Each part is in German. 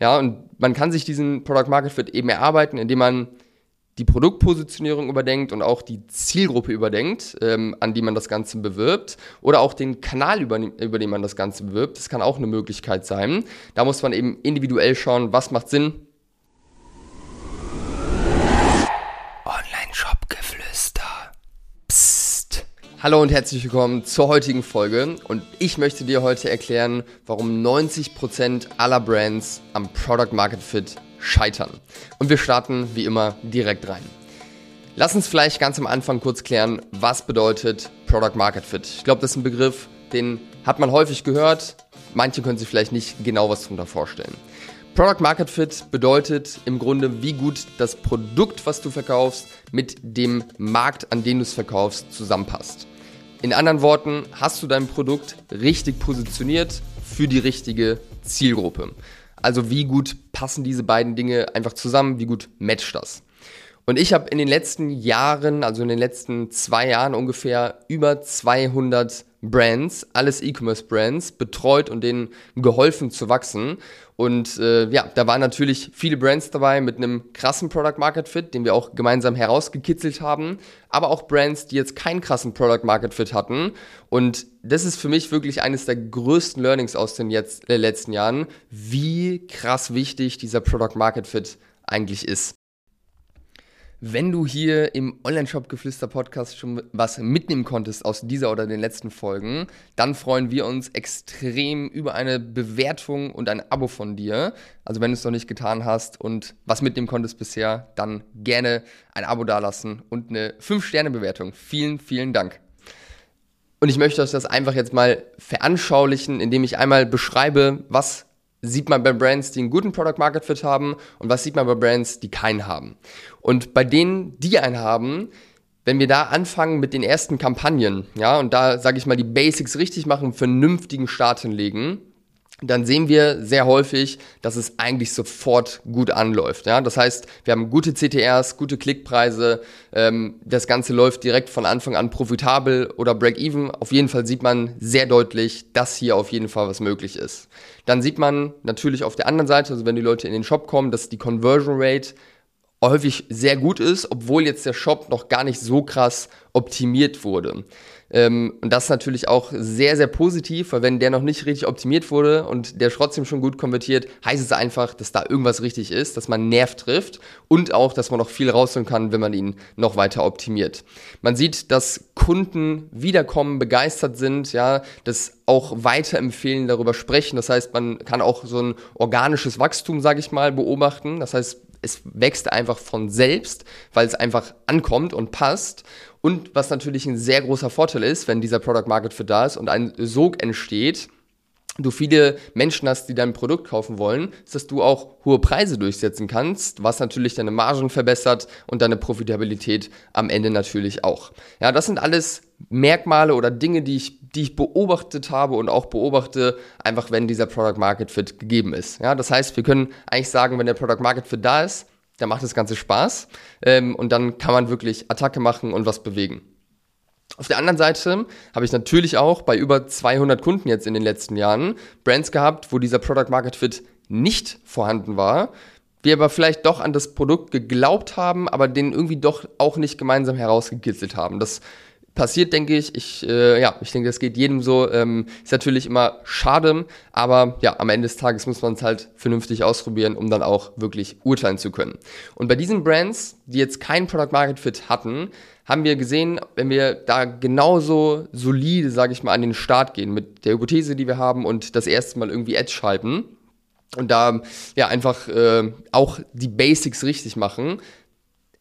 Ja, und man kann sich diesen Product Market Fit eben erarbeiten, indem man die Produktpositionierung überdenkt und auch die Zielgruppe überdenkt, ähm, an die man das Ganze bewirbt oder auch den Kanal, über, über den man das Ganze bewirbt. Das kann auch eine Möglichkeit sein. Da muss man eben individuell schauen, was macht Sinn. Hallo und herzlich willkommen zur heutigen Folge und ich möchte dir heute erklären, warum 90% aller Brands am Product Market Fit Scheitern. Und wir starten wie immer direkt rein. Lass uns vielleicht ganz am Anfang kurz klären, was bedeutet Product Market Fit. Ich glaube, das ist ein Begriff, den hat man häufig gehört. Manche können sich vielleicht nicht genau was darunter vorstellen. Product Market Fit bedeutet im Grunde, wie gut das Produkt, was du verkaufst, mit dem Markt, an dem du es verkaufst, zusammenpasst. In anderen Worten, hast du dein Produkt richtig positioniert für die richtige Zielgruppe. Also wie gut passen diese beiden Dinge einfach zusammen, wie gut matcht das? Und ich habe in den letzten Jahren, also in den letzten zwei Jahren ungefähr, über 200 Brands, alles E-Commerce-Brands, betreut und denen geholfen zu wachsen. Und äh, ja, da waren natürlich viele Brands dabei mit einem krassen Product Market Fit, den wir auch gemeinsam herausgekitzelt haben, aber auch Brands, die jetzt keinen krassen Product Market Fit hatten. Und das ist für mich wirklich eines der größten Learnings aus den jetzt, äh, letzten Jahren, wie krass wichtig dieser Product Market Fit eigentlich ist. Wenn du hier im Online-Shop-Geflüster-Podcast schon was mitnehmen konntest aus dieser oder den letzten Folgen, dann freuen wir uns extrem über eine Bewertung und ein Abo von dir. Also wenn du es noch nicht getan hast und was mitnehmen konntest bisher, dann gerne ein Abo dalassen und eine 5-Sterne-Bewertung. Vielen, vielen Dank. Und ich möchte euch das einfach jetzt mal veranschaulichen, indem ich einmal beschreibe, was sieht man bei Brands, die einen guten Product Market Fit haben und was sieht man bei Brands, die keinen haben. Und bei denen, die einen haben, wenn wir da anfangen mit den ersten Kampagnen, ja, und da sage ich mal die Basics richtig machen, vernünftigen Start hinlegen, dann sehen wir sehr häufig, dass es eigentlich sofort gut anläuft. Ja? Das heißt, wir haben gute CTRs, gute Klickpreise, ähm, das Ganze läuft direkt von Anfang an profitabel oder Break-Even. Auf jeden Fall sieht man sehr deutlich, dass hier auf jeden Fall was möglich ist. Dann sieht man natürlich auf der anderen Seite, also wenn die Leute in den Shop kommen, dass die Conversion Rate häufig sehr gut ist, obwohl jetzt der Shop noch gar nicht so krass optimiert wurde. Ähm, und das ist natürlich auch sehr, sehr positiv, weil wenn der noch nicht richtig optimiert wurde und der trotzdem schon gut konvertiert, heißt es einfach, dass da irgendwas richtig ist, dass man Nerv trifft und auch, dass man noch viel rausholen kann, wenn man ihn noch weiter optimiert. Man sieht, dass Kunden wiederkommen, begeistert sind, ja, das auch weiterempfehlen, darüber sprechen. Das heißt, man kann auch so ein organisches Wachstum, sage ich mal, beobachten. Das heißt, es wächst einfach von selbst, weil es einfach ankommt und passt. Und was natürlich ein sehr großer Vorteil ist, wenn dieser Product Market Fit da ist und ein Sog entsteht, du viele Menschen hast, die dein Produkt kaufen wollen, ist, dass du auch hohe Preise durchsetzen kannst, was natürlich deine Margen verbessert und deine Profitabilität am Ende natürlich auch. Ja, das sind alles Merkmale oder Dinge, die ich, die ich beobachtet habe und auch beobachte, einfach wenn dieser Product Market Fit gegeben ist. Ja, das heißt, wir können eigentlich sagen, wenn der Product Market Fit da ist, dann macht das Ganze Spaß ähm, und dann kann man wirklich Attacke machen und was bewegen. Auf der anderen Seite habe ich natürlich auch bei über 200 Kunden jetzt in den letzten Jahren Brands gehabt, wo dieser Product Market Fit nicht vorhanden war, wir aber vielleicht doch an das Produkt geglaubt haben, aber den irgendwie doch auch nicht gemeinsam herausgekitzelt haben. Das passiert, denke ich. Ich, äh, ja, ich denke, das geht jedem so. Ähm, ist natürlich immer schade, aber ja, am Ende des Tages muss man es halt vernünftig ausprobieren, um dann auch wirklich urteilen zu können. Und bei diesen Brands, die jetzt keinen Product Market Fit hatten, haben wir gesehen, wenn wir da genauso solide, sage ich mal, an den Start gehen mit der Hypothese, die wir haben und das erste Mal irgendwie Ads schalten und da ja einfach äh, auch die Basics richtig machen,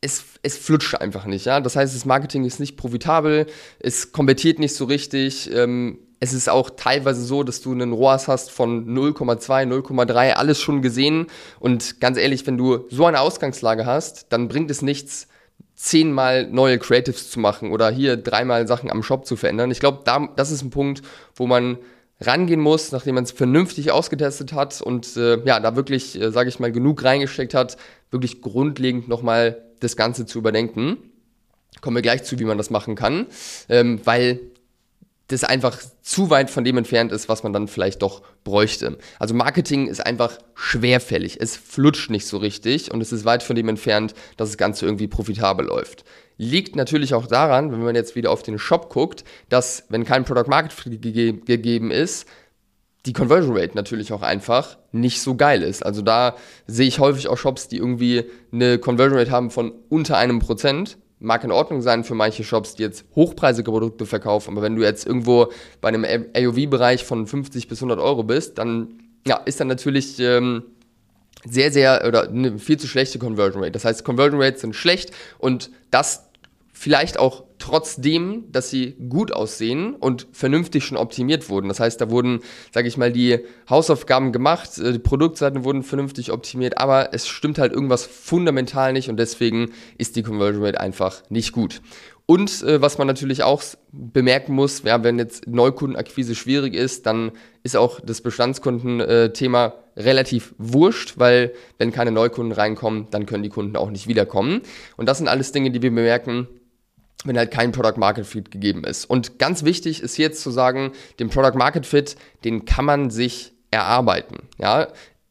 es, es flutscht einfach nicht, ja. Das heißt, das Marketing ist nicht profitabel, es konvertiert nicht so richtig. Ähm, es ist auch teilweise so, dass du einen ROAS hast von 0,2, 0,3, alles schon gesehen. Und ganz ehrlich, wenn du so eine Ausgangslage hast, dann bringt es nichts, zehnmal neue Creatives zu machen oder hier dreimal Sachen am Shop zu verändern. Ich glaube, da, das ist ein Punkt, wo man rangehen muss, nachdem man es vernünftig ausgetestet hat und äh, ja, da wirklich, äh, sage ich mal, genug reingesteckt hat, wirklich grundlegend nochmal das Ganze zu überdenken. Kommen wir gleich zu, wie man das machen kann, ähm, weil das einfach zu weit von dem entfernt ist, was man dann vielleicht doch bräuchte. Also Marketing ist einfach schwerfällig. Es flutscht nicht so richtig und es ist weit von dem entfernt, dass das Ganze irgendwie profitabel läuft. Liegt natürlich auch daran, wenn man jetzt wieder auf den Shop guckt, dass wenn kein Product Market gegeben ist, die Conversion Rate natürlich auch einfach nicht so geil ist. Also da sehe ich häufig auch Shops, die irgendwie eine Conversion Rate haben von unter einem Prozent mag in Ordnung sein für manche Shops, die jetzt hochpreisige Produkte verkaufen, aber wenn du jetzt irgendwo bei einem AOV-Bereich von 50 bis 100 Euro bist, dann ja, ist dann natürlich ähm, sehr, sehr oder eine viel zu schlechte Conversion Rate. Das heißt, Conversion Rates sind schlecht und das vielleicht auch trotzdem, dass sie gut aussehen und vernünftig schon optimiert wurden. Das heißt, da wurden, sage ich mal, die Hausaufgaben gemacht, äh, die Produktseiten wurden vernünftig optimiert, aber es stimmt halt irgendwas fundamental nicht und deswegen ist die Conversion Rate einfach nicht gut. Und äh, was man natürlich auch bemerken muss, ja, wenn jetzt Neukundenakquise schwierig ist, dann ist auch das Bestandskundenthema äh, relativ wurscht, weil wenn keine Neukunden reinkommen, dann können die Kunden auch nicht wiederkommen. Und das sind alles Dinge, die wir bemerken, wenn halt kein Product Market Fit gegeben ist. Und ganz wichtig ist jetzt zu sagen, den Product Market Fit, den kann man sich erarbeiten. Ja,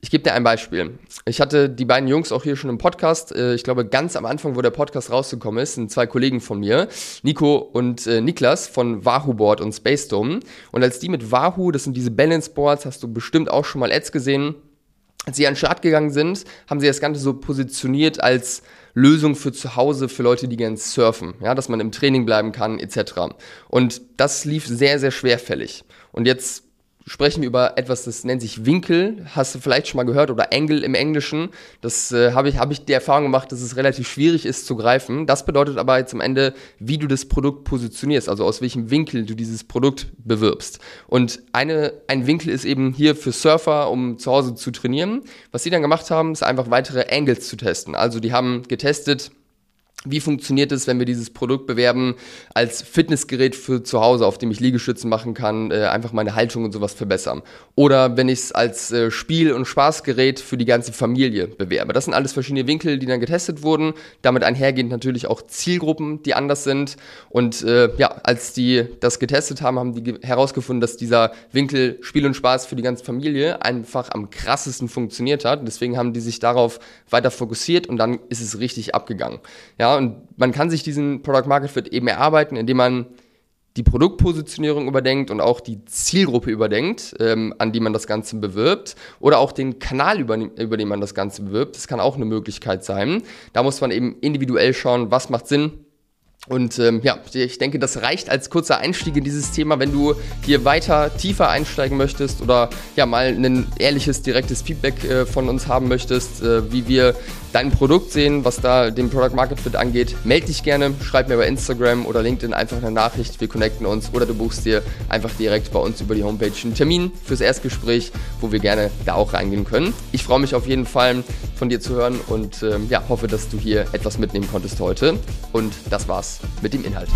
ich gebe dir ein Beispiel. Ich hatte die beiden Jungs auch hier schon im Podcast. Äh, ich glaube, ganz am Anfang, wo der Podcast rausgekommen ist, sind zwei Kollegen von mir, Nico und äh, Niklas von Wahoo Board und Space Dome. Und als die mit Wahoo, das sind diese Balance Boards, hast du bestimmt auch schon mal Ads gesehen, als sie an den Start gegangen sind, haben sie das Ganze so positioniert als Lösung für zu Hause, für Leute, die gern surfen, ja, dass man im Training bleiben kann, etc. Und das lief sehr, sehr schwerfällig. Und jetzt sprechen wir über etwas, das nennt sich Winkel. Hast du vielleicht schon mal gehört oder Angle im Englischen. Das äh, habe ich, hab ich die Erfahrung gemacht, dass es relativ schwierig ist zu greifen. Das bedeutet aber jetzt am Ende, wie du das Produkt positionierst, also aus welchem Winkel du dieses Produkt bewirbst. Und eine, ein Winkel ist eben hier für Surfer, um zu Hause zu trainieren. Was sie dann gemacht haben, ist einfach weitere Angles zu testen. Also die haben getestet, wie funktioniert es, wenn wir dieses Produkt bewerben als Fitnessgerät für zu Hause, auf dem ich Liegestützen machen kann, äh, einfach meine Haltung und sowas verbessern? Oder wenn ich es als äh, Spiel- und Spaßgerät für die ganze Familie bewerbe. Das sind alles verschiedene Winkel, die dann getestet wurden. Damit einhergehend natürlich auch Zielgruppen, die anders sind. Und äh, ja, als die das getestet haben, haben die herausgefunden, dass dieser Winkel Spiel und Spaß für die ganze Familie einfach am krassesten funktioniert hat. deswegen haben die sich darauf weiter fokussiert und dann ist es richtig abgegangen. Und man kann sich diesen Product Market Fit eben erarbeiten, indem man die Produktpositionierung überdenkt und auch die Zielgruppe überdenkt, ähm, an die man das Ganze bewirbt oder auch den Kanal, über den man das Ganze bewirbt. Das kann auch eine Möglichkeit sein. Da muss man eben individuell schauen, was macht Sinn, und ähm, ja, ich denke, das reicht als kurzer Einstieg in dieses Thema. Wenn du hier weiter tiefer einsteigen möchtest oder ja mal ein ehrliches, direktes Feedback äh, von uns haben möchtest, äh, wie wir dein Produkt sehen, was da den Product Market Fit angeht, melde dich gerne, schreib mir bei Instagram oder LinkedIn einfach eine Nachricht, wir connecten uns oder du buchst dir einfach direkt bei uns über die Homepage einen Termin fürs Erstgespräch, wo wir gerne da auch reingehen können. Ich freue mich auf jeden Fall von dir zu hören und ähm, ja, hoffe, dass du hier etwas mitnehmen konntest heute. Und das war's mit dem Inhalt.